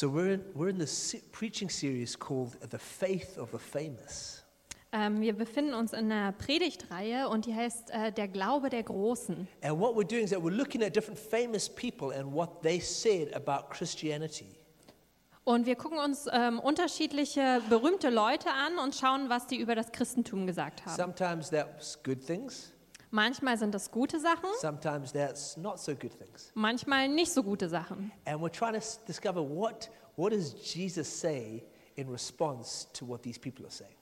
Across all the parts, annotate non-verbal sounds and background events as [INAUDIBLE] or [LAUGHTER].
So we're in, we're in this preaching series called The Faith of the Famous. Ähm, wir befinden uns in einer Predigtreihe und die heißt äh, Der Glaube der Großen. And what we're doing is that we're looking at different famous people and what they said about Christianity. Und wir gucken uns ähm, unterschiedliche berühmte Leute an und schauen, was die über das Christentum gesagt haben. Sometimes that's good things, Manchmal sind das gute Sachen, sometimes that's not so good things. manchmal nicht so gute Sachen. And we're trying to discover what, what does Jesus say in response to what these people are saying.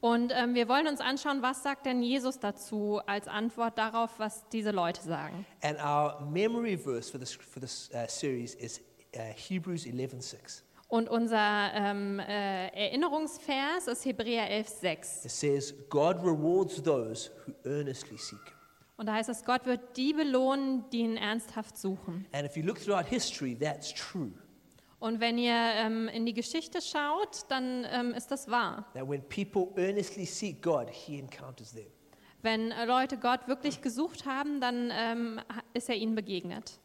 Und ähm, wir wollen uns anschauen, was sagt denn Jesus dazu als Antwort darauf, was diese Leute sagen. And our memory verse for this, for this uh, series is uh, Hebrews 11:6. Und unser ähm, äh, Erinnerungsvers ist Hebräer 11,6. It says, God rewards those who earnestly seek him. Und da heißt es, Gott wird die belohnen, die ihn ernsthaft suchen. And if you look throughout history, that's true. Und wenn ihr ähm, in die Geschichte schaut, dann ähm, ist das wahr. That when people earnestly seek God, he encounters them. Wenn Leute Gott wirklich gesucht haben, dann ähm, ist er ihnen begegnet.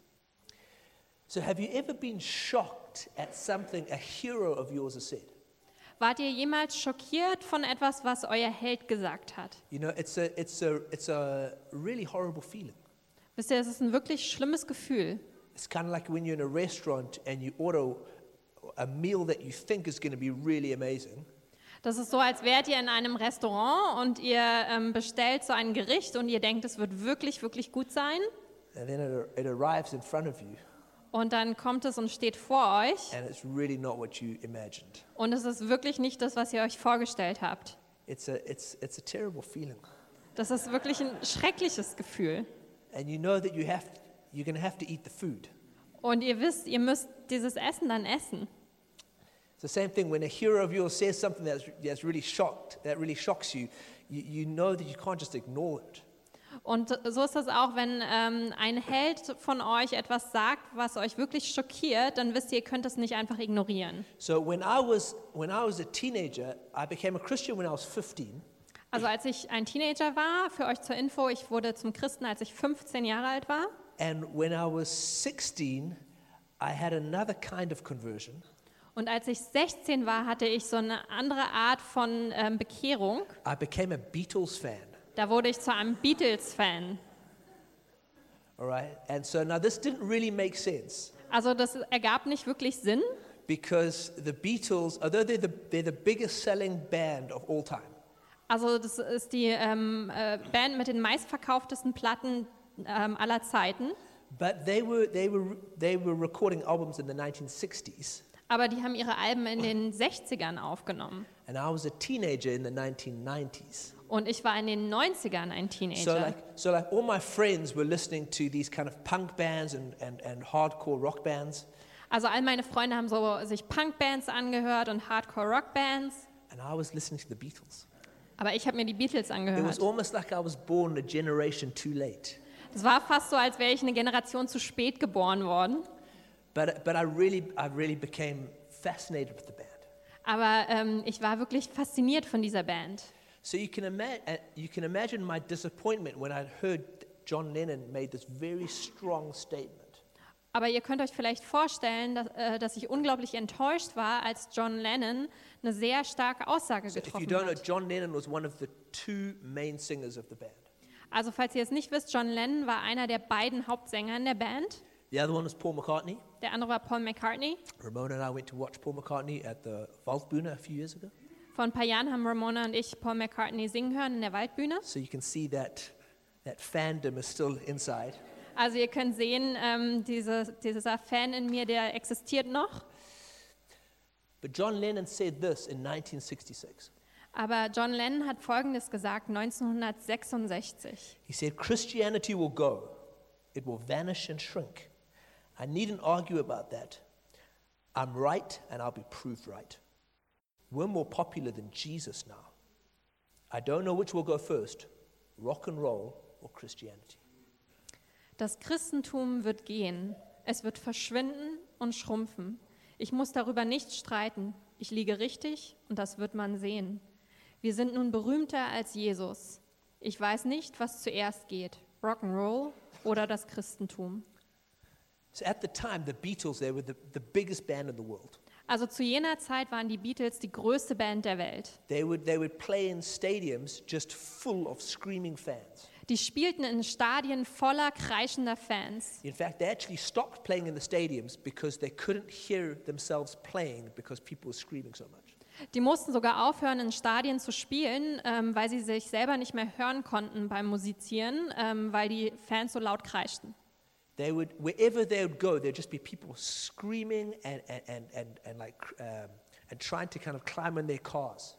So have you ever been shocked at something a hero of yours has said? Wart ihr jemals schockiert von etwas, was euer Held gesagt hat? You know, it's a, it's a, it's a really horrible feeling. Wisst ihr, es ist ein wirklich schlimmes Gefühl. It's kind of like when you're in a restaurant and you order a meal that you think is going to be really amazing, Das ist so, als wärt ihr in einem Restaurant und ihr ähm, bestellt so ein Gericht und ihr denkt, es wird wirklich, wirklich gut sein. and then it, it arrives in front of you, Und dann kommt es und steht vor euch and it's really not what you imagined. und es ist wirklich nicht das, was ihr euch vorgestellt habt. It's a, it's, it's a terrible feeling. Das ist wirklich ein schreckliches Gefühl. And you know that you have, you're going to have to eat the food. Und ihr wisst, ihr müsst dieses Essen dann essen. It's the same thing when a hero of yours says something that's, that's really shocked, that really shocks you, you, you know that you can't just ignore it. Und so ist das auch, wenn ähm, ein Held von euch etwas sagt, was euch wirklich schockiert, dann wisst ihr, ihr könnt es nicht einfach ignorieren. So when I was, when I was a teenager, I became a Christian when I was 15. Also als ich ein Teenager war, für euch zur Info, ich wurde zum Christen, als ich 15 Jahre alt war. And when I was 16, I had another kind of conversion. Und als ich 16 war, hatte ich so eine andere Art von ähm, Bekehrung. I became a Beatles fan. Da wurde ich zu einem Beatles-Fan. All right. And so now this didn't really make sense Also das ergab nicht wirklich Sinn, because the Beatles, although they're the, they're the biggest selling band of all time, Also das ist die ähm, äh, Band mit den meistverkauftesten Platten ähm, aller Zeiten. but they were, they, were, they were recording albums in the 1960s. Aber die haben ihre Alben in den 60ern aufgenommen. And I was a teenager in the 1990s. Und ich war in den 90ern ein So Teenager. like, so like all my friends were listening to these kind of punk bands and, and, and hardcore rock bands. Also all meine Freunde haben so sich Punkbands angehört und Hardcore-Rockbands. And I was listening to the Beatles. Aber ich habe mir die Beatles It was angehört. almost like I was born a generation too late. Es war fast so, als wäre ich eine Generation zu spät geboren worden. But, but I, really, I really became fascinated with the band. Aber ähm, ich war wirklich fasziniert von dieser Band. So you can, ima- uh, you can imagine my disappointment when I heard John Lennon made this very strong statement. Aber ihr könnt euch vielleicht vorstellen, dass, äh, dass ich unglaublich enttäuscht war, als John Lennon eine sehr starke Aussage So if you getroffen don't know, hat. John Lennon was one of the two main singers of the band. Also falls ihr es nicht wisst, John Lennon war einer der beiden Hauptsänger in der Band. The other one was Paul McCartney. Der andere war Paul McCartney. Ramona and I went to watch Paul McCartney at the Waldbühne a few years ago. Vor ein paar Jahren haben Ramona und ich Paul McCartney singen hören in der Waldbühne. So you can see that that fandom is still inside. Also ihr könnt sehen, ähm, diese, dieser Fan in mir, der existiert noch. But John Lennon said this in 1966. Aber John Lennon hat Folgendes gesagt 1966. He said, Christianity will go, it will vanish and shrink. I needn't argue about that. I'm right and I'll be proved right. We're more popular than Jesus now. I don't know which will go first rock and roll or Christianity. Das Christentum wird gehen. Es wird verschwinden und schrumpfen. Ich muss darüber nicht streiten. Ich liege richtig und das wird man sehen. Wir sind nun berühmter als Jesus. Ich weiß nicht, was zuerst geht. Rock'n'Roll oder das Christentum. So at the time, the Beatles, they were the, the biggest band in the world. Also zu jener Zeit waren die Beatles die größte Band der Welt. They would, they would play in stadiums just full of screaming fans. Die spielten in Stadien voller kreischender Fans. In fact, they actually stopped playing in the stadiums because they couldn't hear themselves playing because people were screaming so much. Die mussten sogar aufhören, in Stadien zu spielen, ähm, weil sie sich selber nicht mehr hören konnten beim Musizieren, ähm, weil die Fans so laut kreischten. They would, wherever they would go, there'd just be people screaming and, and, and, and, like, um, and trying to kind of climb in their cars.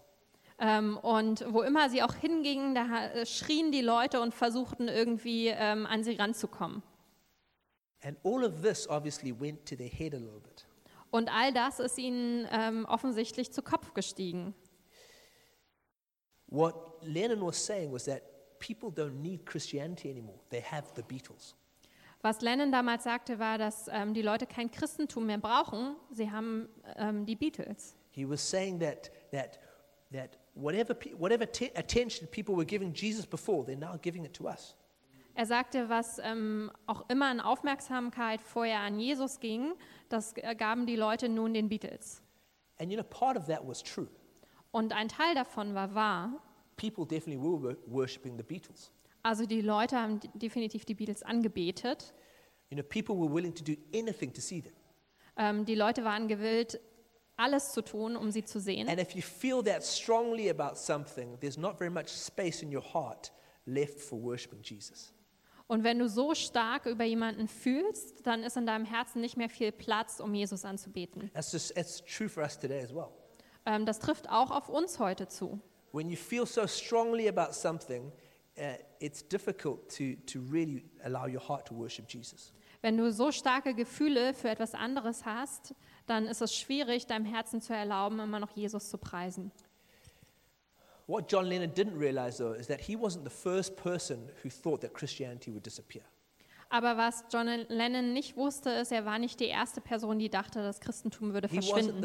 Ähm, und wo immer sie auch hingingen, da äh, schrien die Leute und versuchten irgendwie ähm, an sie ranzukommen. And all of this obviously went to their head a little bit. Und all das ist ihnen ähm, offensichtlich zu Kopf gestiegen. What Lennon was saying was that people don't need Christianity anymore, they have the Beatles. Was Lennon damals sagte, war, dass ähm, die Leute kein Christentum mehr brauchen. Sie haben ähm, die Beatles. He was saying that, that, that whatever, whatever te- attention people were giving Jesus before, they're now giving it to us. Er sagte, was ähm, auch immer an Aufmerksamkeit vorher an Jesus ging, das äh, gaben die Leute nun den Beatles. And you know, part of that was true. Und ein Teil davon war wahr. People definitely were wor- worshipping the Beatles. Also die Leute haben definitiv die Beatles angebetet. You know, people were willing to do anything to see them. Ähm, die Leute waren gewillt, alles zu tun, um sie zu sehen. And if you feel that strongly about something, there's not very much space in your heart left for worshiping Jesus. Und wenn du so stark über jemanden fühlst, dann ist in deinem Herzen nicht mehr viel Platz, um Jesus anzubeten. That's just that's true for us today as well. Ähm, das trifft auch auf uns heute zu. When you feel so strongly about something, it's difficult to, to really allow your heart to worship Jesus. Wenn du so starke Gefühle für etwas anderes hast, dann ist es schwierig, deinem Herzen zu erlauben, immer noch Jesus zu preisen. What John Lennon didn't realize, though, is that he wasn't the first person who thought that Christianity would disappear. Aber was John Lennon nicht wusste, ist, er war nicht die erste Person, die dachte, das Christentum würde He wasn't verschwinden.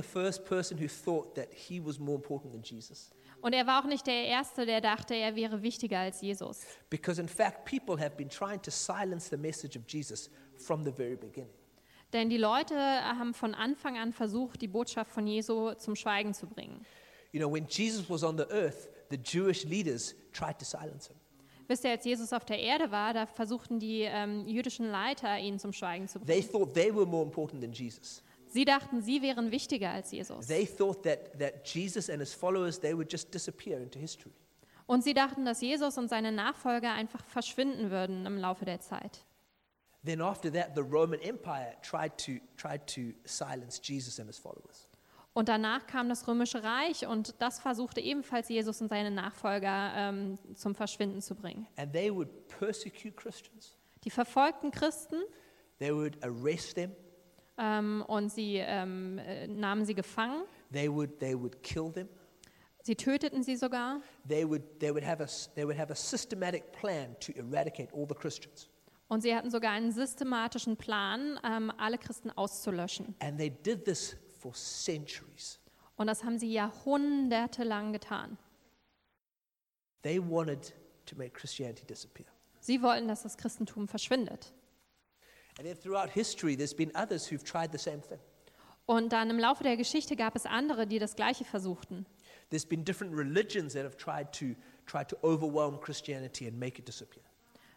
Und er war auch nicht der Erste, der dachte, er wäre wichtiger als Jesus. Because, in fact, people have been trying to silence the message of Jesus from the very beginning. Denn die Leute haben von Anfang an versucht, die Botschaft von Jesu zum Schweigen zu bringen. You know, when Jesus was on the earth, the Jewish leaders tried to silence him. Wisst ihr, als Jesus auf der Erde war, da versuchten die ähm, jüdischen Leiter, ihn zum Schweigen zu They bringen. thought they were more important than Jesus. Sie dachten, sie wären wichtiger als Jesus. They thought that, that Jesus and his followers, they would just disappear into history. Und sie dachten, dass Jesus und seine Nachfolger einfach verschwinden würden im Laufe der Zeit. Then after that, the Roman Empire tried to, tried to silence Jesus and his followers. Und danach kam das Römische Reich und das versuchte ebenfalls Jesus und seine Nachfolger ähm, zum Verschwinden zu bringen. And they would persecute Christians. Die verfolgten Christen They would arrest them. Ähm, und sie ähm, äh, nahmen sie gefangen. They would, they would kill them. Sie töteten sie sogar. They would, they, would have a, s- they would have a systematic plan to eradicate all the Christians. Und sie hatten sogar einen systematischen Plan, ähm, alle Christen auszulöschen. And they did this for centuries. Und das haben sie jahrhundertelang getan. They wanted to make Christianity disappear. Sie wollten, dass das Christentum verschwindet. Und dann im Laufe der Geschichte gab es andere, die das Gleiche versuchten. There's been different religions that have tried to, tried to overwhelm Christianity and make it disappear.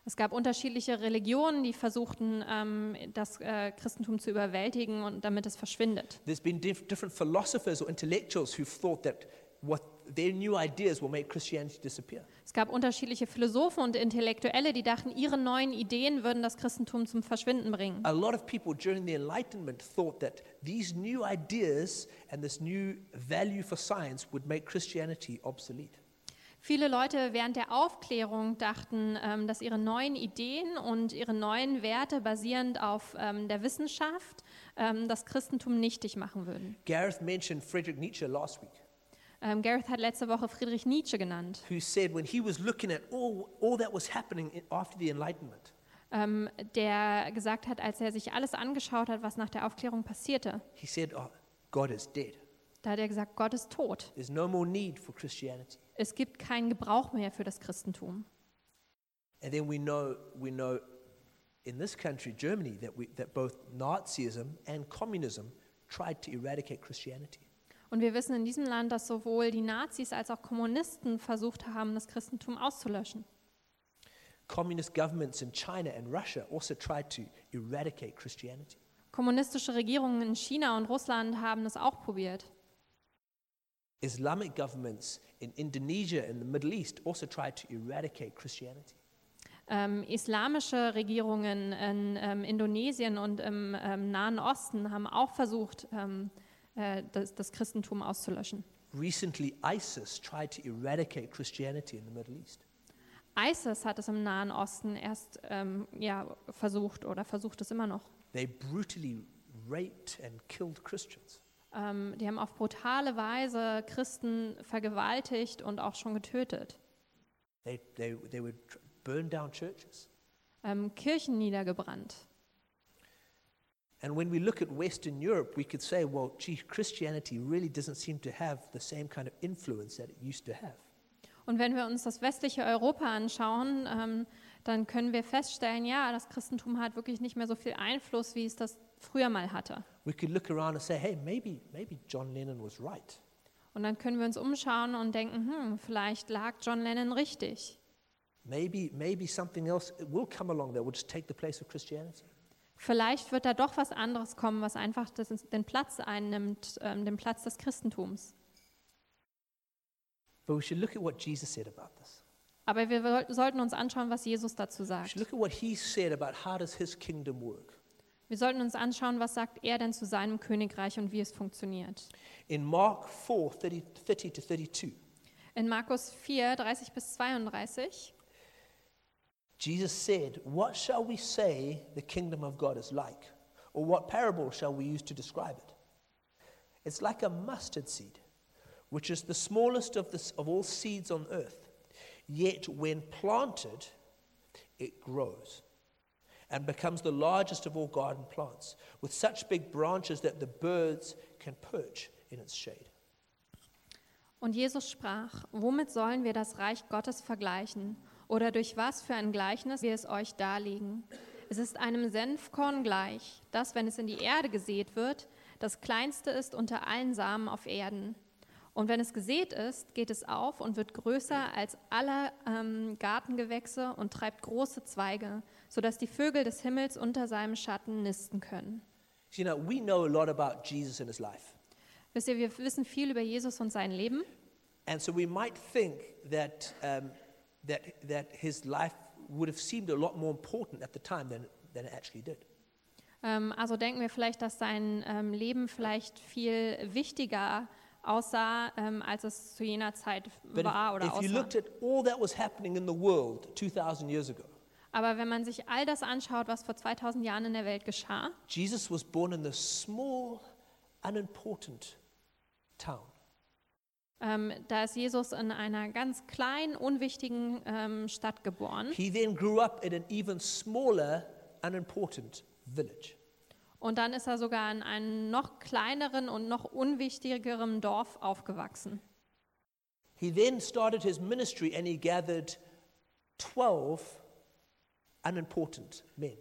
Es gab unterschiedliche Religionen, die versuchten, ähm, das äh, Christentum zu überwältigen und damit es verschwindet. There's been diff- different philosophers or intellectuals who've thought that what their new ideas will make Christianity disappear. Es gab unterschiedliche Philosophen und Intellektuelle, die dachten, ihre neuen Ideen würden das Christentum zum Verschwinden bringen. A lot of people during the Enlightenment thought that these new ideas and this new value for science would make Christianity obsolete. Viele Leute während der Aufklärung dachten, ähm, dass ihre neuen Ideen und ihre neuen Werte basierend auf ähm, der Wissenschaft ähm, das Christentum nichtig machen würden. Gareth mentioned Friedrich Nietzsche last week, Ähm, Gareth hat letzte Woche Friedrich Nietzsche genannt, who said when he was looking at all, all that was happening in, after the Enlightenment, ähm, der gesagt hat, als er sich alles angeschaut hat, was nach der Aufklärung passierte, he said, oh, God is dead. da hat er gesagt, Gott ist tot. There's no more need for Christianity. Es gibt keinen Gebrauch mehr für das Christentum. And then we know, we know in this country, Germany, that, we, that both Nazism and communism tried to eradicate Christianity. Und wir wissen in diesem Land, dass sowohl die Nazis als auch Kommunisten versucht haben, das Christentum auszulöschen. Communist governments in China and Russia also tried to eradicate Christianity. Kommunistische Regierungen in China und Russland haben es auch probiert. Islamic governments in Indonesia and the Middle East also tried to eradicate Christianity. Ähm, islamische Regierungen in ähm, Indonesien und im ähm, Nahen Osten haben auch versucht, ähm, äh, das, das Christentum auszulöschen. Recently, ISIS tried to eradicate Christianity in the Middle East. ISIS hat es im Nahen Osten erst ähm, ja, versucht oder versucht es immer noch. They brutally raped and killed Christians. Ähm, die haben auf brutale Weise Christen vergewaltigt und auch schon getötet. They, they, they would burn down churches. Ähm, Kirchen niedergebrannt. And when we look at Western Europe, we could say, well, gee, Christianity really doesn't seem to have the same kind of influence that it used to have. Und wenn wir uns das westliche Europa anschauen, ähm, dann können wir feststellen, ja, das Christentum hat wirklich nicht mehr so viel Einfluss, wie es das früher mal hatte. We could look around and say, hey, maybe, maybe John Lennon was right. Und dann können wir uns umschauen und denken, hm, vielleicht lag John Lennon richtig. Maybe, maybe something else will come along that will just take the place of Christianity. Vielleicht wird da doch was anderes kommen, was einfach das, den Platz einnimmt, ähm, den Platz des Christentums. But we should look at what Jesus said about this. Aber wir sollten uns anschauen, was Jesus dazu We sagt. should look at what he said about how does his kingdom work. Wir sollten uns anschauen, was sagt er denn zu seinem Königreich und wie es funktioniert. In Mark 4, 30, 30 to 32, In Markus 4, 30 bis 32 Jesus said, What shall we say the kingdom of God is like? Or what parable shall we use to describe it? It's like a mustard seed, which is the smallest of, the, of all seeds on earth. Yet when planted, it grows and becomes the largest of all garden plants, with such big branches that the birds can perch in its shade. Und Jesus sprach, womit sollen wir das Reich Gottes vergleichen? Oder durch was für ein Gleichnis wir es euch darlegen? Es ist einem Senfkorn gleich, das, wenn es in die Erde gesät wird, das kleinste ist unter allen Samen auf Erden. Und wenn es gesät ist, geht es auf und wird größer als alle ähm, Gartengewächse und treibt große Zweige, sodass die Vögel des Himmels unter seinem Schatten nisten können. You know, we know a lot about Jesus and his life. Wisst ihr, wir wissen viel über Jesus und sein Leben. And so we might think that, um, that, that his life would have seemed a lot more important at the time than, than it actually did. Ähm, also denken wir vielleicht, dass sein ähm, Leben vielleicht viel wichtiger aussah, ähm, als es zu jener Zeit But war oder if, if you aussah. looked at all that was happening in the world 2,000 years ago, Aber wenn man sich all das anschaut, was vor 2000 Jahren in der Welt geschah, Jesus was born in this small, unimportant town. Ähm, da ist Jesus in einer ganz kleinen, unwichtigen ähm, Stadt geboren. He then grew up in an even smaller, unimportant village. Und dann ist er sogar in einem noch kleineren und noch unwichtigeren Dorf aufgewachsen. He then started his ministry and he gathered 12 unimportant men.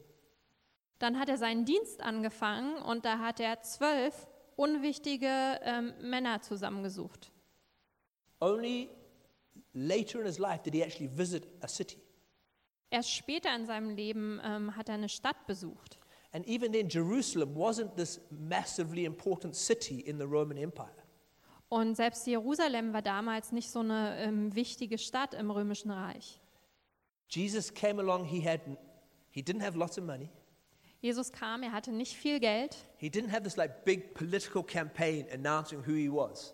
Dann hat er seinen Dienst angefangen und da hat er zwölf unwichtige ähm, Männer zusammengesucht. Only later in his life did he actually visit a city. Erst später in seinem Leben ähm, hat er eine Stadt besucht. And even then, Jerusalem wasn't this massively important city in the Roman Empire. Und selbst Jerusalem war damals nicht so eine ähm, wichtige Stadt im Römischen Reich. Jesus came along, he, had, he didn't have lots of money. Jesus kam, er hatte nicht viel Geld. He didn't have this like big political campaign announcing who he was.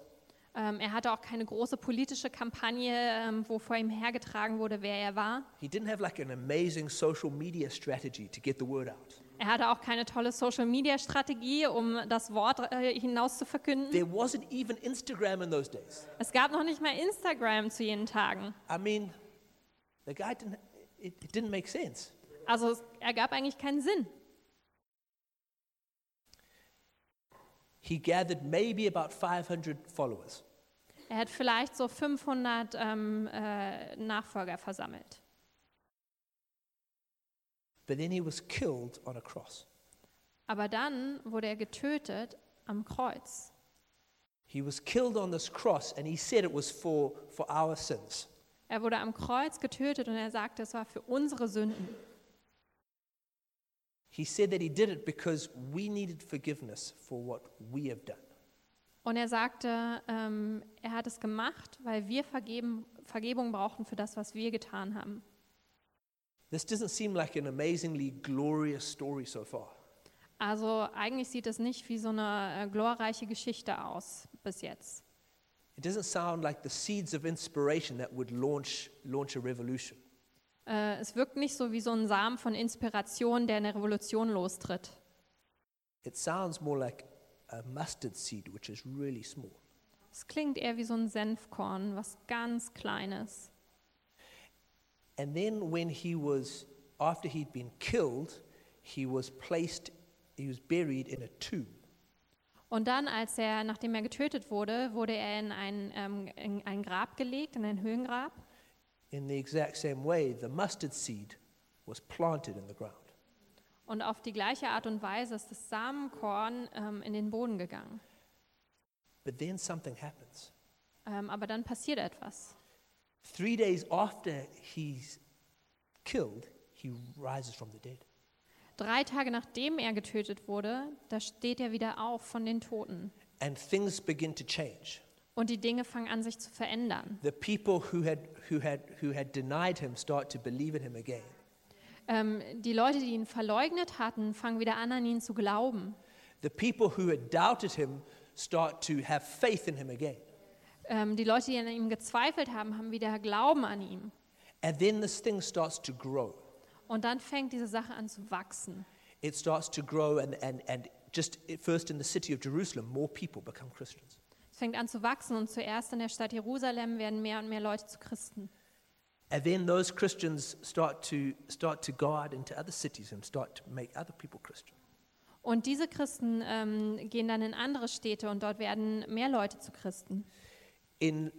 Ähm, er hatte auch keine große politische Kampagne, ähm, wo vor ihm hergetragen wurde, wer er war. He didn't have like an amazing social media strategy to get the word out. Er hatte auch keine tolle Social-Media-Strategie, um das Wort äh, hinaus zu verkünden. There wasn't even Instagram in those days. Es gab noch nicht mal Instagram zu jenen Tagen. I mean, the guy didn't, it, it didn't make sense. Also es ergab eigentlich keinen Sinn. He gathered maybe about 500 followers. Er hat vielleicht so 500 ähm, äh, Nachfolger versammelt. But then he was killed on a cross. Aber dann wurde er getötet am Kreuz. He was killed on this cross, and he said it was for, for our sins. Er wurde am Kreuz getötet und er sagte, es war für unsere Sünden. He said that he did it because we needed forgiveness for what we have done. Und er sagte, ähm, er hat es gemacht, weil wir vergeben, Vergebung brauchten für das, was wir getan haben. This doesn't seem like an amazingly glorious story so far. Also eigentlich sieht es nicht wie so eine äh, glorreiche Geschichte aus bis jetzt. It doesn't sound like the seeds of inspiration that would launch, launch a revolution. Äh, es wirkt nicht so wie so ein Samen von Inspiration, der eine Revolution lostritt. It sounds more like a mustard seed, which is really small. Es klingt eher wie so ein Senfkorn, was ganz kleines. And then when he was, after he'd been killed, he was placed, he was buried in a tomb. Und dann, als er, nachdem er getötet wurde, wurde er in ein, ähm, in ein Grab gelegt, in ein Höhengrab. In the exact same way, the mustard seed was planted in the ground. Und auf die gleiche Art und Weise ist das Samenkorn ähm, in den Boden gegangen. But then something happens. Ähm, aber dann passiert etwas. Three days after he's killed, he rises from the dead. Drei Tage nachdem er getötet wurde, da steht er wieder auf von den Toten. And things begin to change. Und die Dinge fangen an, sich zu verändern. The people who had, who had, who had denied him start to believe in him again. Ähm, die Leute, die ihn verleugnet hatten, fangen wieder an, an ihn zu glauben. The people who had doubted him start to have faith in him again. Ähm, die Leute, die an ihm gezweifelt haben, haben wieder Glauben an ihm. And then this thing starts to grow. Und dann fängt diese Sache an zu wachsen. It starts to grow, and, and, and just first in the city of Jerusalem, more people become Christians. Fängt an zu wachsen und zuerst in der Stadt Jerusalem werden mehr und mehr Leute zu Christen. And then those Christians start to, start to go out into other cities and start to make other people Christian. Und diese Christen ähm, gehen dann in andere Städte und dort werden mehr Leute zu Christen. In,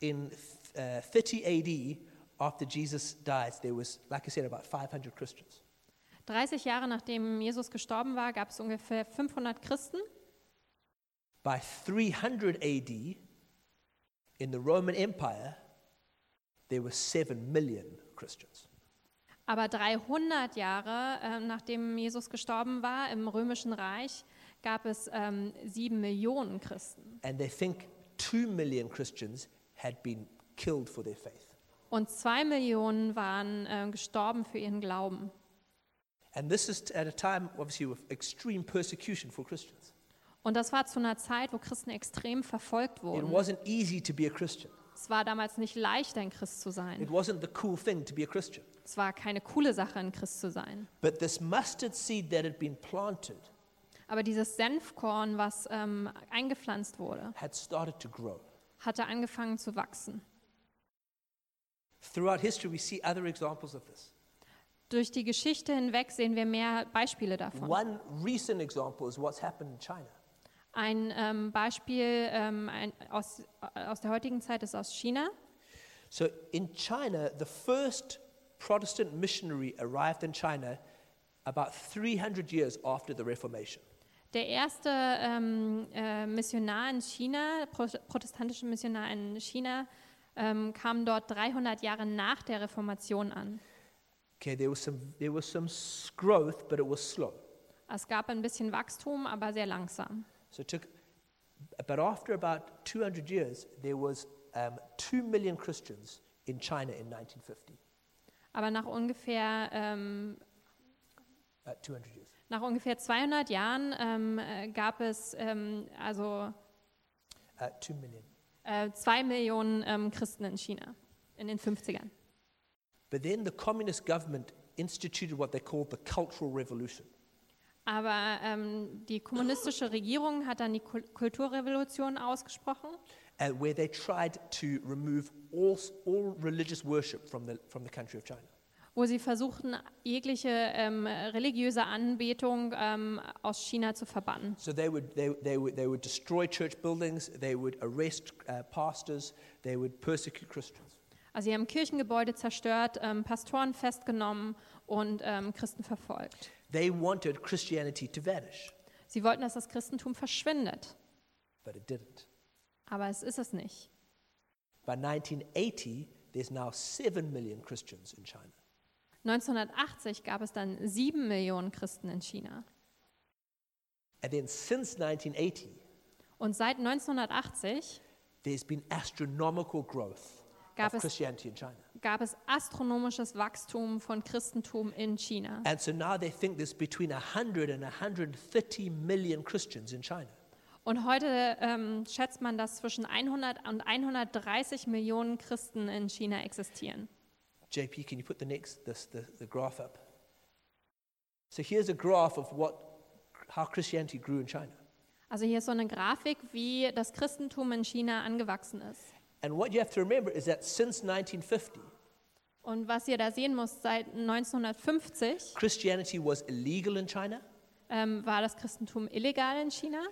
in uh, 30 AD, after Jesus died, there was, like I said, about 500 Christians. 30 Jahre nachdem Jesus gestorben war, gab es ungefähr 500 Christen. By 300 AD, in the Roman Empire, there were 7 million Christians. Aber 300 Jahre ähm, nachdem Jesus gestorben war im römischen Reich, gab es ähm, sieben Millionen Christen. And they think 2 million Christians had been killed for their faith. Und zwei Millionen waren äh, gestorben für ihren Glauben. And this is at a time, obviously, of extreme persecution for Christians. Und das war zu einer Zeit, wo Christen extrem verfolgt It wurden. wasn't easy to be a Christian. Es war damals nicht leicht, ein Christ zu It sein. wasn't the cool thing to be a Christian. Es war keine coole Sache, ein Christ zu sein. But this mustard seed that had been planted Aber dieses Senfkorn, was ähm, eingepflanzt wurde, had started to grow. hatte angefangen zu wachsen. Throughout history, we see other examples of this. Durch die Geschichte hinweg sehen wir mehr Beispiele davon. One recent example is what's happened in China. Ein ähm, Beispiel ähm, ein, aus, aus der heutigen Zeit ist aus China. So in China, the first Protestant missionary arrived in China about 300 years after the Reformation. Der erste ähm, äh, Missionar in China, pro, protestantische Missionar in China, ähm, kam dort 300 Jahre nach der Reformation an. Okay, there was some there was some growth, but it was slow. Es gab ein bisschen Wachstum, aber sehr langsam. So it took, but after about 200 years, there was um, two million Christians in China in 1950. Aber nach ungefähr, ähm, Uh, 200 years. nach ungefähr 200 Jahren ähm, äh, gab es ähm, also Uh, two million. äh, zwei Millionen ähm, Christen in China in den 50ern. But then the communist government instituted what they called the Cultural Revolution. Aber ähm, die kommunistische Regierung hat dann die Kul Kulturrevolution ausgesprochen, uh, where they tried to remove all, all religious worship from the, from the country of China. wo sie versuchten, jegliche ähm, religiöse Anbetung ähm, aus China zu verbannen. So they would, they, they, would, they would destroy church buildings, they would arrest uh, pastors, they would persecute Christians. Also sie haben Kirchengebäude zerstört, ähm, Pastoren festgenommen und ähm, Christen verfolgt. They wanted Christianity to vanish. Sie wollten, dass das Christentum verschwindet, but it didn't. aber es ist es nicht. By 1980, there's now 7 million Christians in China. 1980 gab es dann sieben Millionen Christen in China. And then since 1980, Und seit 1980 there's been astronomical growth Gab of es- Christianity in China. Gab es astronomisches Wachstum von Christentum in China. And so now they think there's between 100 and 130 million Christians in China. Und heute ähm, schätzt man, dass zwischen 100 und 130 Millionen Christen in China existieren. JP, can you put the next this, the, the graph up? So here's a graph of what how Christianity grew in China. Also hier ist so eine Grafik, wie das Christentum in China angewachsen ist. And what you have to remember is that since 1950, Und was ihr da sehen müsst, seit 1950 Christianity was illegal in China. ähm, war das Christentum illegal in China.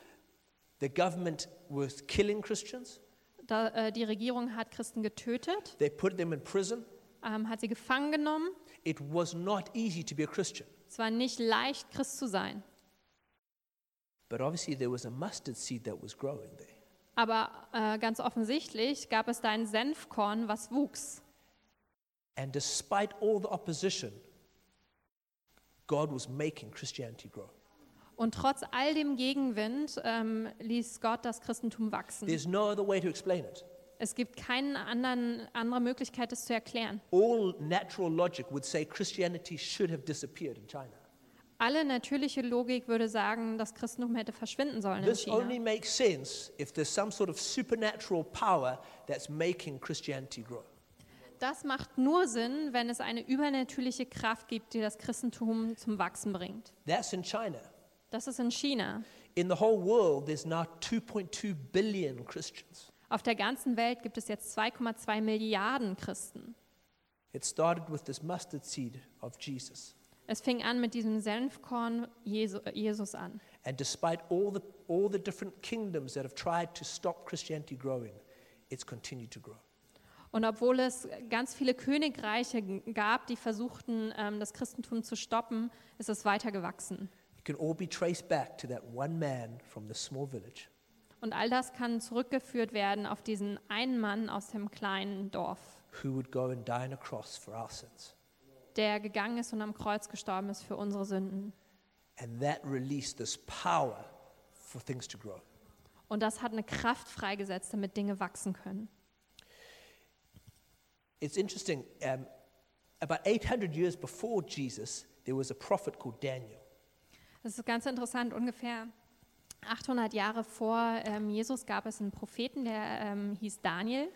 The government was killing Christians. Da, äh, die Regierung hat Christen getötet, They put them in prison. ähm, hat sie gefangen genommen. It was not easy to be a Christian. Es war nicht leicht, Christ zu sein. But obviously, there was a mustard seed that was growing there. Aber äh, ganz offensichtlich gab es da ein Senfkorn, was wuchs. And despite all the opposition, God was making Christianity grow. Und trotz all dem Gegenwind ähm, ließ Gott das Christentum wachsen. There's no other way to explain it. Es gibt keine anderen, andere Möglichkeit, es zu erklären. All natural logic would say Christianity should have disappeared in China. Alle natürliche Logik würde sagen, das Christentum hätte verschwinden sollen in This only China. makes sense if there's some sort of supernatural power that's making Christianity grow. Das macht nur Sinn, wenn es eine übernatürliche Kraft gibt, die das Christentum zum Wachsen bringt. That's in China. Das ist in China. In the whole world, there's now 2.2 billion Christians. Auf der ganzen Welt gibt es jetzt 2,2 Milliarden Christen. It started with this mustard seed of Jesus. Es fing an mit diesem Senfkorn Jesu, äh, Jesus an. And despite all the, all the different kingdoms that have tried to stop Christianity growing, it's continued to grow. Und obwohl es ganz viele Königreiche gab, die versuchten, ähm, das Christentum zu stoppen, ist es weiter gewachsen. Und all das kann zurückgeführt werden auf diesen einen Mann aus dem kleinen Dorf, der gegangen ist und am Kreuz gestorben ist für unsere Sünden. And that released this power for things to grow. Und das hat eine Kraft freigesetzt, damit Dinge wachsen können. It's interesting. Um, about 800 years before Jesus, there was a prophet called Daniel. Das ist ganz interessant. Ungefähr 800 Jahre vor ähm, Jesus gab es einen Propheten, der ähm, hieß Daniel.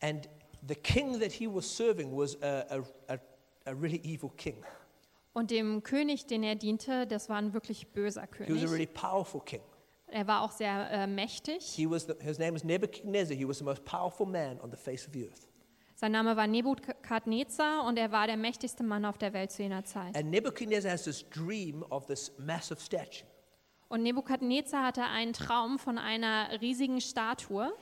And the king that he was serving was a, a, a, a really evil king. Und dem König, den er diente, das war ein wirklich böser He was a König. really powerful king. Er war auch sehr äh, mächtig. He was the, his name was Nebuchadnezzar. He was the most powerful man on the face of the earth. Sein Name war Nebukadnezar und er war der mächtigste Mann auf der Welt zu jener Zeit. And Nebuchadnezzar has this dream of this massive statue. Und Nebukadnezar hatte einen Traum von einer riesigen Statue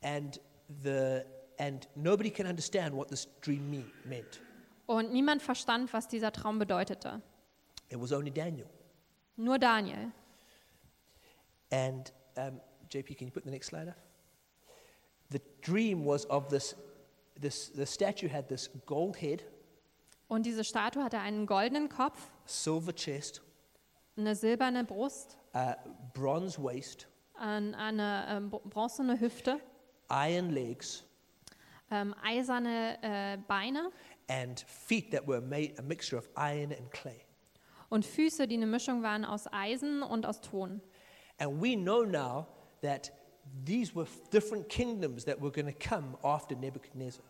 And, the, and nobody can understand what this dream mean, meant. und niemand verstand, was dieser Traum bedeutete. It was only Daniel. Nur Daniel. And um, JP, can you put the next slide up? The dream was of this, this, the statue had this gold head, Und diese Statue hatte einen goldenen Kopf, silver chest, eine silberne Brust, uh, bronze waist, ein- eine ähm, br- bronzene Hüfte, iron legs, ähm, eiserne äh, Beine and feet that were made a mixture of iron and clay. und Füße, die eine Mischung waren aus Eisen und aus Ton. And we know now that these were different kingdoms that were going to come after Nebuchadnezzar.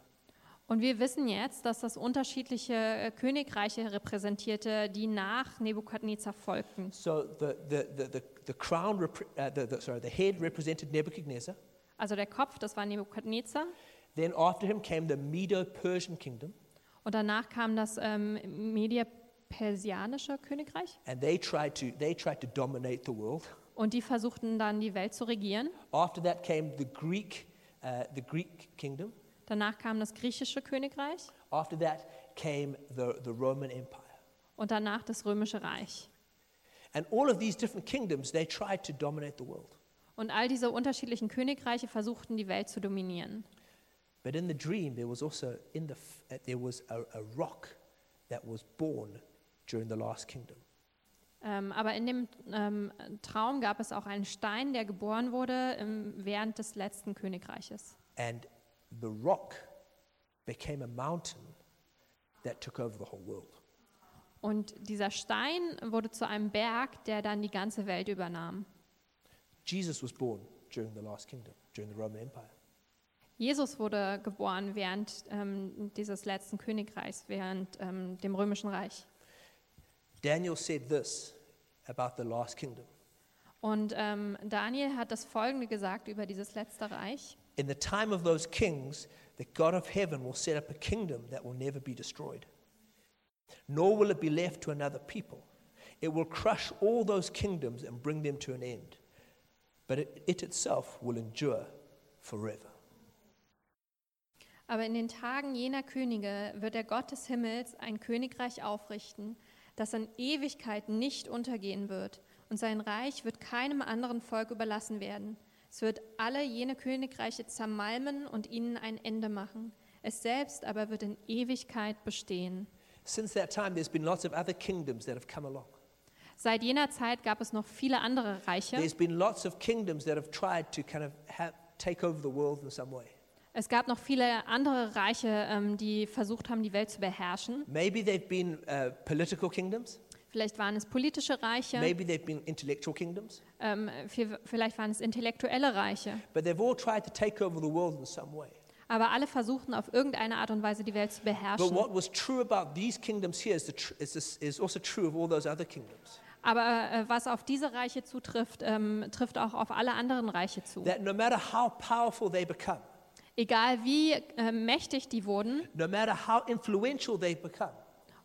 Und wir wissen jetzt, dass das unterschiedliche äh, Königreiche repräsentierte, die nach Nebukadnezar folgten. So the, the, the, the, crown, uh, sorry, the head represented Nebuchadnezzar. Also der Kopf, das war Nebukadnezar. Then after him came the Medo-Persian kingdom, Und danach kam das ähm, Media-Persianische Königreich. and they tried to they tried to dominate the world. Und die versuchten dann, die Welt zu regieren. After that came the Greek, uh, the Greek kingdom. Danach kam das griechische Königreich After that came the, the Roman Empire. und danach das römische Reich. And all of these different kingdoms, they tried to dominate the world. Und all diese unterschiedlichen Königreiche versuchten, die Welt zu dominieren. But in the dream, there was also in the uh, there was a, a rock that was born during the last kingdom. Ähm, aber in dem ähm, Traum gab es auch einen Stein, der geboren wurde ähm, während des letzten Königreiches. And the rock became a mountain that took over the whole world. Und dieser Stein wurde zu einem Berg, der dann die ganze Welt übernahm. Jesus was born during the last kingdom, during the Roman Empire. Jesus wurde geboren während ähm, dieses letzten Königreichs, während ähm, dem Römischen Reich. Daniel said this about the last kingdom. Und ähm, Daniel hat das Folgende gesagt über dieses letzte Reich. In the time of those kings, the God of heaven will set up a kingdom that will never be destroyed, nor will it be left to another people. It will crush all those kingdoms and bring them to an end, but it, it itself will endure forever. Aber in den Tagen jener Könige wird der Gott des Himmels ein Königreich aufrichten, das in Ewigkeit nicht untergehen wird, und sein Reich wird keinem anderen Volk überlassen werden. Es wird alle jene Königreiche zermalmen und ihnen ein Ende machen. Es selbst aber wird in Ewigkeit bestehen. Since that time, there's been lots of other kingdoms that have come along. Seit jener Zeit gab es noch viele andere Reiche. There's been lots of kingdoms that have tried to kind of have, take over the world in some way. Es gab noch viele andere Reiche, ähm, die versucht haben, die Welt zu beherrschen. Maybe they've been uh, political kingdoms, Vielleicht waren es politische Reiche, maybe they've been intellectual kingdoms, ähm, vi- vielleicht waren es intellektuelle Reiche. but they've all tried to take over the world in some way. Aber alle versuchten auf irgendeine Art und Weise die Welt zu But beherrschen. what was true about these kingdoms here is, the tr- is, this, is also true of all those other kingdoms. Aber äh, was auf diese Reiche zutrifft, ähm, trifft auch auf alle anderen Reiche zu. That no matter how powerful they become, Egal wie äh, mächtig die wurden no matter how influential they become,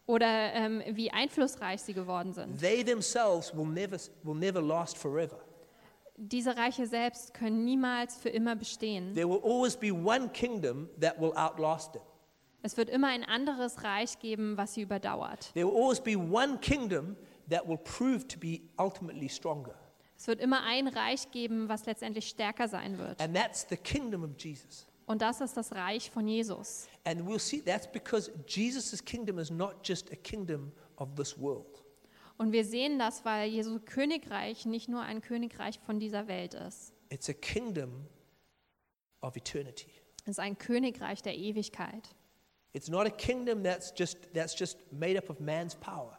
oder ähm, wie einflussreich sie geworden sind, they themselves will never, will never last forever. diese Reiche selbst können niemals für immer bestehen. There will always be one kingdom that will outlast them. Es wird immer ein anderes Reich geben, was sie überdauert. There will always be one kingdom that will prove to be ultimately stronger. Es wird immer ein Reich geben, was letztendlich stärker sein wird. And that's the kingdom of Jesus. Und das ist das Reich von Jesus. And we'll see that's because Jesus' kingdom is not just a kingdom of this world. Und wir sehen das, weil Jesu Königreich nicht nur ein Königreich von dieser Welt ist. It's a kingdom of eternity. Es ist ein Königreich der Ewigkeit. It's not a kingdom that's just, that's just made up of man's power.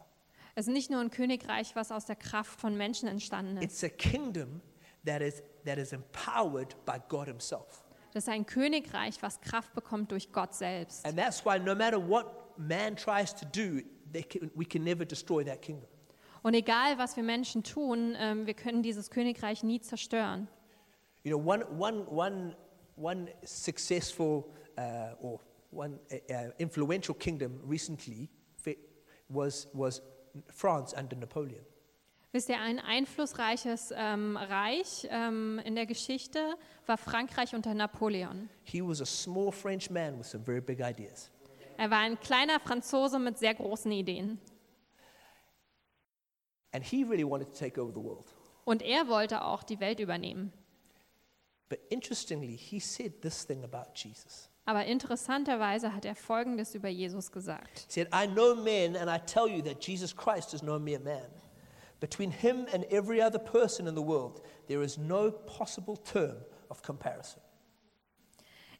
Es ist nicht nur ein Königreich, was aus der Kraft von Menschen entstanden ist. It's a kingdom that is, that is empowered by God Himself. Das ist ein Königreich, was Kraft bekommt durch Gott selbst. And that's why no matter what man tries to do, they can, we can never destroy that kingdom. Und egal, was wir Menschen tun, ähm, wir können dieses Königreich nie zerstören. You know, one, one, one, one successful uh, or one uh, uh, influential kingdom recently was, was France under Napoleon. Wisst ihr, ein einflussreiches ähm, Reich ähm, in der Geschichte war Frankreich unter Napoleon. He was a small French man with some very big ideas. Er war ein kleiner Franzose mit sehr großen Ideen. And he really wanted to take over the world. Und er wollte auch die Welt übernehmen. But interestingly, he said this thing about Jesus. Aber interessanterweise hat er Folgendes über Jesus gesagt. He said, I know men, and I tell you that Jesus Christ is no mere man. Between him and every other person in the world, there is no possible term of comparison.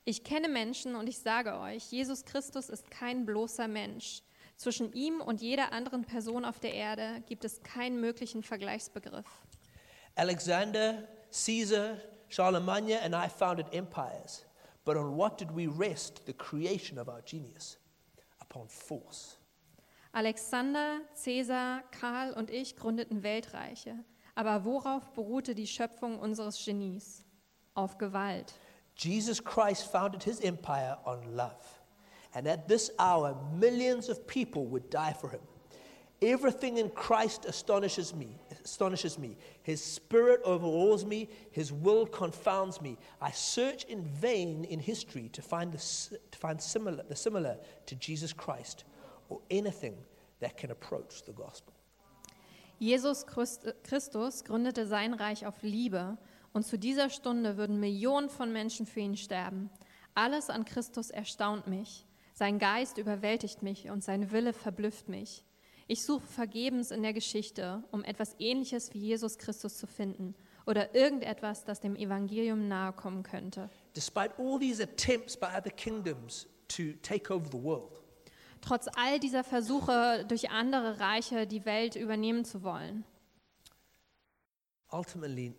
Ich kenne Menschen und ich sage euch, Jesus Christus ist kein bloßer Mensch. Zwischen ihm und jeder anderen Person auf der Erde gibt es keinen möglichen Vergleichsbegriff. Alexander, Caesar, Charlemagne, and I founded empires. But on what did we rest the creation of our genius? Upon force. Alexander, Caesar, Karl und ich gründeten Weltreiche. Aber worauf beruhte die Schöpfung unseres Genies? Auf Gewalt. Jesus Christ founded his empire on love. And at this hour, millions of people would die for him. Everything in Christ astonishes me, astonishes me. His spirit overawes me, his will confounds me. I search in vain in history to find the, to find similar, the similar to Jesus Christ or anything that can approach the gospel. Jesus Christ- Christus gründete sein Reich auf Liebe und zu dieser Stunde würden Millionen von Menschen für ihn sterben. Alles an Christus erstaunt mich. Sein Geist überwältigt mich und sein Wille verblüfft mich. Ich suche vergebens in der Geschichte, um etwas Ähnliches wie Jesus Christus zu finden oder irgendetwas, das dem Evangelium nahe kommen könnte. Despite all these attempts by other kingdoms to take over the world, Trotz all dieser Versuche, durch andere Reiche die Welt übernehmen zu wollen, ultimately,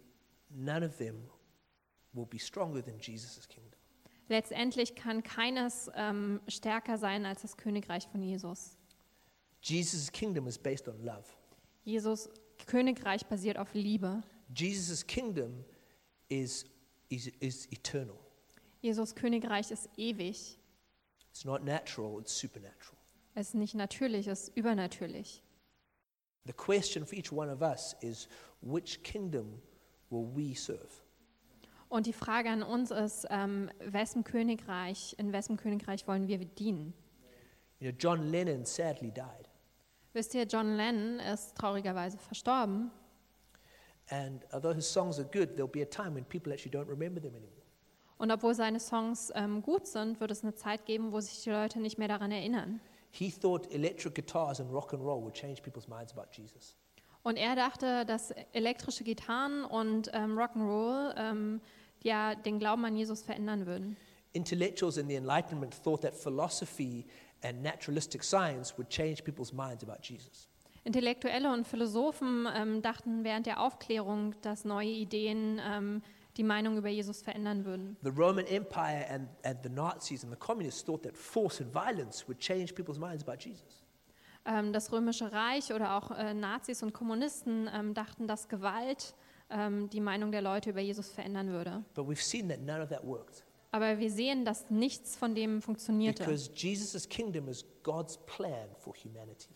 none of them will be stronger than Jesus' kingdom. letztendlich kann keines ähm, stärker sein als das Königreich von Jesus. Jesus' kingdom is based on love. Jesus Königreich basiert auf Liebe. Jesus' kingdom is, is, is eternal. Jesus Königreich ist ewig. It's not natural, it's supernatural. Es ist nicht natürlich, es ist übernatürlich. The question for each one of us is which kingdom will we serve? Und die Frage an uns ist, ähm, wessen Königreich, in wessen Königreich wollen wir dienen? You know, John Lennon sadly died. Wisst ihr, John Lennon ist traurigerweise verstorben. And although his songs are good, there'll be a time when people actually don't remember them anymore. Und obwohl seine Songs ähm, gut sind, wird es eine Zeit geben, wo sich die Leute nicht mehr daran erinnern. He thought electric guitars and rock and roll would change people's minds about Jesus. Und er dachte, dass elektrische Gitarren und ähm, Rock'n'Roll ähm, ja den Glauben an Jesus verändern würden. Intellectuals in the Enlightenment thought that philosophy and naturalistic science would change people's minds about Jesus. Intellektuelle und Philosophen ähm, dachten während der Aufklärung, dass neue Ideen ähm, die Meinung über Jesus verändern würden. The Roman Empire and, and the Nazis and the communists thought that force and violence would change people's minds about Jesus. Ähm, das Römische Reich oder auch äh, Nazis und Kommunisten ähm, dachten, dass Gewalt ähm, die Meinung der Leute über Jesus verändern würde. But we've seen that none of that worked. Aber wir sehen, dass nichts von dem funktionierte. Because Jesus' kingdom is God's plan for humanity.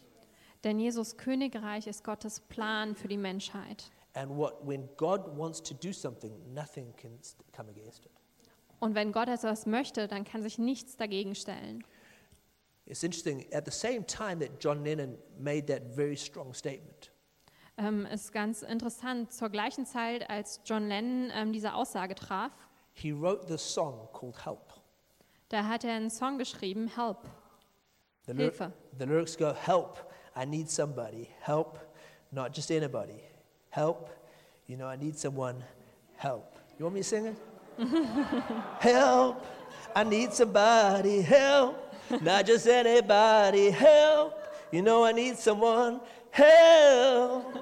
Denn Jesus Königreich ist Gottes Plan für die Menschheit. And what, when God wants to do something, nothing can come against it. Und wenn Gott etwas möchte, dann kann sich nichts dagegen stellen. It's interesting, at the same time that John Lennon made that very strong statement, Ähm, ist ganz interessant. Zur gleichen Zeit, als John Lennon ähm, diese Aussage traf, he wrote this song called Help. da hat er einen Song geschrieben, Help. The, Hilfe. the lyrics go, Help, I need somebody. Help, not just anybody. Help, you know, I need someone. Help. You want me to sing it? [LAUGHS] help, I need somebody. Help, not just anybody. Help, you know, I need someone. Help.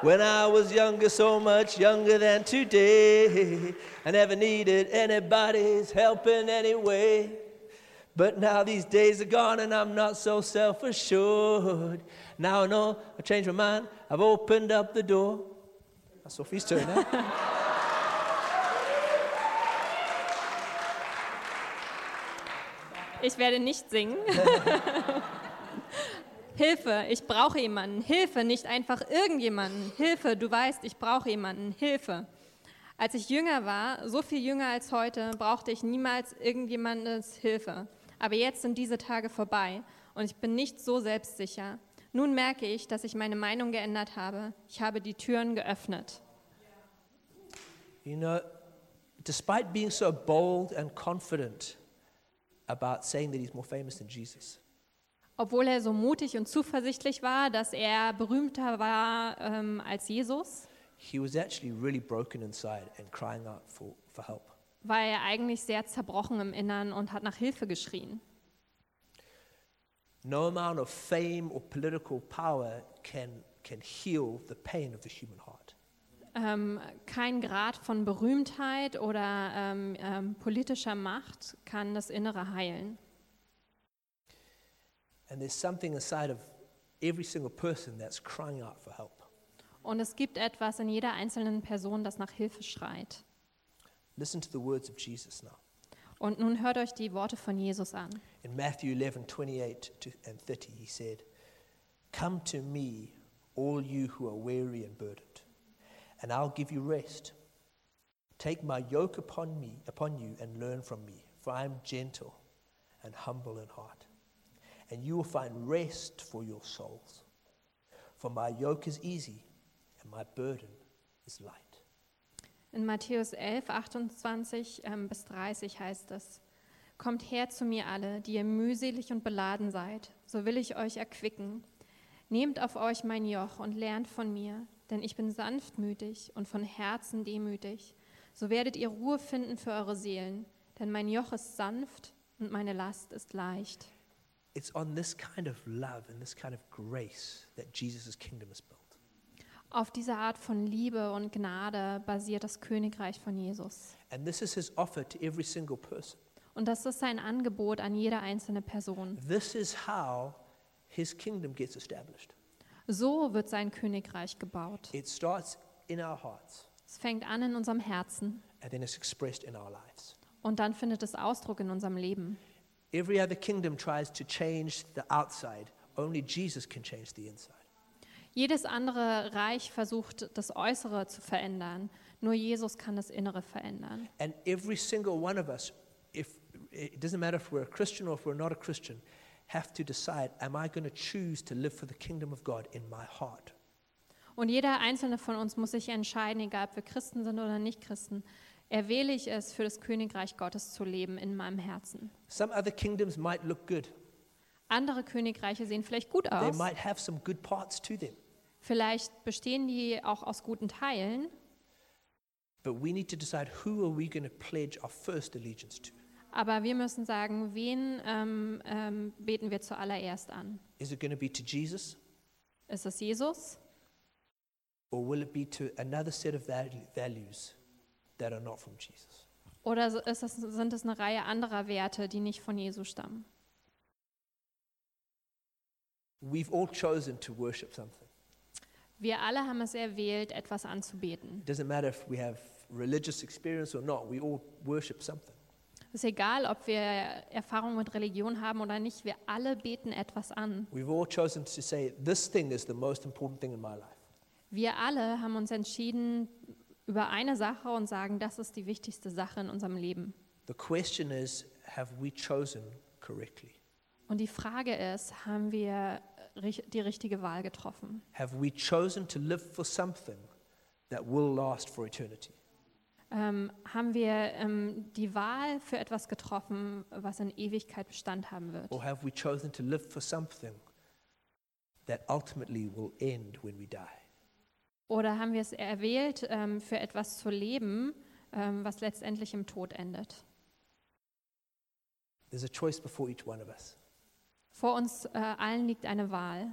When I was younger, so much younger than today, I never needed anybody's help in any way. But now these days are gone and I'm not so self assured. Now I know I changed my mind, I've opened up the door. That's Sophie's turn now. Ich werde nicht singen. [LAUGHS] Hilfe, ich brauche jemanden. Hilfe, nicht einfach irgendjemanden. Hilfe, du weißt, ich brauche jemanden. Hilfe. Als ich jünger war, so viel jünger als heute, brauchte ich niemals irgendjemandes Hilfe. Aber jetzt sind diese Tage vorbei und ich bin nicht so selbstsicher. Nun merke ich, dass ich meine Meinung geändert habe. Ich habe die Türen geöffnet. you know, despite being so bold and confident about saying that he's more famous than Jesus, Obwohl er so mutig und zuversichtlich war, dass er berühmter war ähm, als Jesus, he was actually really broken inside and crying out for, for help. War er eigentlich sehr zerbrochen im Innern und hat nach Hilfe geschrien. No amount of fame or political power can, can heal the pain of the human heart. Ähm, kein Grad von Berühmtheit oder ähm, ähm, politischer Macht kann das Innere heilen. And there's something inside of every single person that's crying out for help. Und es gibt etwas in jeder einzelnen Person, das nach Hilfe schreit. Listen to the words of Jesus now. Und nun hört euch die Worte von Jesus an. In Matthew 11, 28 to, and 30, he said, Come to me, all you who are weary and burdened, and I'll give you rest. Take my yoke upon me, upon you, and learn from me, for I am gentle and humble in heart, and you will find rest for your souls. For my yoke is easy and my burden is light. In Matthäus 11, 28 ähm, bis 30 heißt es, Kommt her zu mir alle, die ihr mühselig und beladen seid, so will ich euch erquicken. Nehmt auf euch mein Joch und lernt von mir, denn ich bin sanftmütig und von Herzen demütig. So werdet ihr Ruhe finden für eure Seelen, denn mein Joch ist sanft und meine Last ist leicht. It's on this kind of love and this kind of grace that Jesus' kingdom is built. Auf diese Art von Liebe und Gnade basiert das Königreich von Jesus. And this is his offer to every single person. Und das ist sein Angebot an jede einzelne Person. This is how his kingdom gets established. So wird sein Königreich gebaut. It starts in our hearts Es fängt an in unserem Herzen and then it's expressed in our lives. und dann findet es Ausdruck in unserem Leben. Every other kingdom tries to change the outside, only Jesus can change the inside. Jedes andere Reich versucht, das Äußere zu verändern. Nur Jesus kann das Innere verändern. And every single one of us, if it doesn't matter if we're a Christian or if we're not a Christian, have to decide am I going to choose to live for the kingdom of God in my heart? Und jeder einzelne von uns muss sich entscheiden, egal ob wir Christen sind oder nicht Christen, erwähle ich es, für das Königreich Gottes zu leben in meinem Herzen. Some other kingdoms might look good, Andere Königreiche sehen vielleicht gut they aus. might have some good parts to them, Vielleicht bestehen die auch aus guten Teilen. but we need to decide who are we going to pledge our first allegiance to? Aber wir müssen sagen, wen ähm, ähm, beten wir zuallererst an? Is it going to be to Jesus Ist es Jesus or will it be to another set of val- values that are not from Jesus? oder es, sind es eine Reihe anderer Werte, die nicht von Jesus stammen? We've all chosen to worship something. Wir alle haben es erwählt, etwas anzubeten. It doesn't matter if we have religious experience or not, we all worship something. Es ist egal, ob wir Erfahrung mit Religion haben oder nicht, wir alle beten etwas an. We've all chosen to say, this thing is the most important thing in my life. Wir alle haben uns entschieden über eine Sache und sagen, das ist die wichtigste Sache in unserem Leben. The question is, have we chosen correctly? Und die Frage ist, haben wir die richtige Wahl getroffen? Have we chosen to live for something that will last for eternity? Ähm, haben wir ähm, die Wahl für etwas getroffen, was in Ewigkeit Bestand haben wird? Or have we chosen to live for something that ultimately will end when we die? Oder haben wir es erwählt, ähm, für etwas zu leben, ähm, was letztendlich im Tod endet? There's a choice before each one of us. Vor uns äh, allen liegt eine Wahl.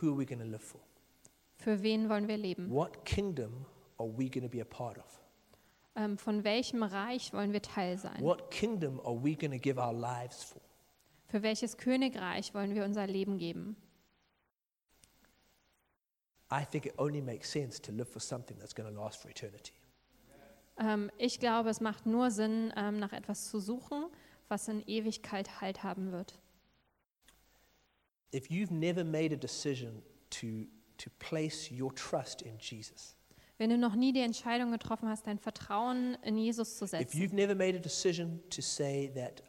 Who are we going to live for? Für wen wollen wir leben? What kingdom are we going to be a part of? Ähm, von welchem Reich wollen wir Teil sein? What kingdom are we going to give our lives for? Für welches Königreich wollen wir unser Leben geben? I think it only makes sense to live for something that's going to last for eternity. Ähm, ich glaube, es macht nur Sinn, ähm, nach etwas zu suchen, was in Ewigkeit Halt haben wird. If you've never made a decision to, to place your trust in Jesus, Wenn du noch nie die Entscheidung getroffen hast, dein Vertrauen in Jesus zu if setzen, you've never made a decision to say that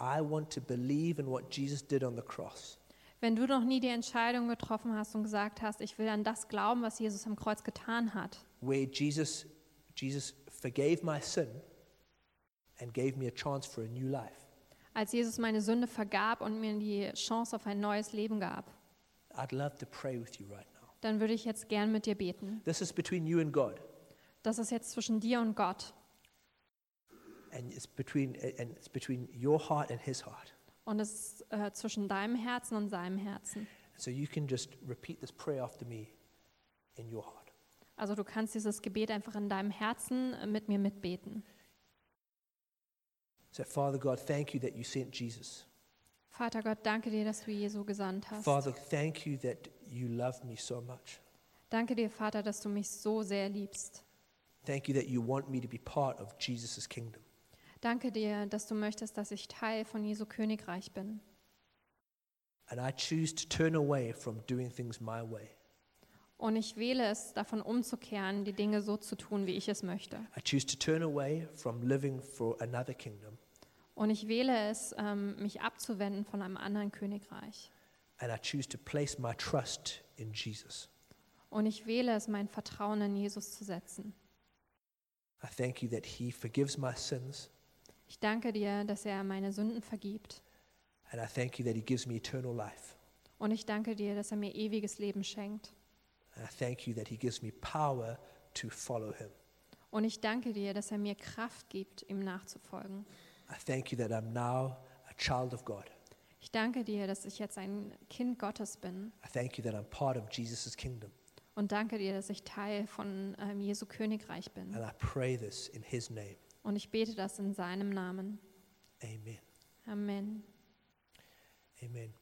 I want to believe in what Jesus did on the cross, wenn du noch nie die Entscheidung getroffen hast und gesagt hast, ich will an das glauben, was Jesus am Kreuz getan hat, where Jesus, Jesus forgave my sin and gave me a chance for a new life, als Jesus meine Sünde vergab und mir die Chance auf ein neues Leben gab, I'd love to pray with you right now. dann würde ich jetzt gern mit dir beten. This is between you and God, Das ist jetzt zwischen dir und Gott. and it's between, and it's between your heart and His heart. Und es ist äh, zwischen deinem Herzen und seinem Herzen. So you can just repeat this prayer after me in your heart. Also du kannst dieses Gebet einfach in deinem Herzen äh, mit mir mitbeten. So, Father God, thank you that you sent Jesus. Vater Gott, danke dir, dass du Jesu gesandt hast. Father, thank you that you love me so much. Danke dir, Vater, dass du mich so sehr liebst. Thank you that you want me to be part of Jesus' kingdom. Danke dir, dass du möchtest, dass ich Teil von Jesu Königreich bin. And I choose to turn away from doing things my way. Und ich wähle es, davon umzukehren, die Dinge so zu tun, wie ich es möchte. I choose to turn away from living for another kingdom Und ich wähle es, ähm, mich abzuwenden von einem anderen Königreich. And I choose to place my trust in Jesus. Und ich wähle es, mein Vertrauen in Jesus zu setzen. I thank you that He forgives my sins. Ich danke dir, dass er meine Sünden vergibt. And I thank you that He gives me eternal life. Und ich danke dir, dass er mir ewiges Leben schenkt. And I thank you that He gives me power to follow Him. Und ich danke dir, dass er mir Kraft gibt, ihm nachzufolgen. I thank you that I'm now a child of God. Ich danke dir, dass ich jetzt ein Kind Gottes bin. I thank you that I'm part of Jesus' kingdom. Und danke dir, dass ich Teil von ähm, Jesu Königreich bin. And I pray this in His name. Und ich bete das in seinem Namen. Amen. Amen. Amen.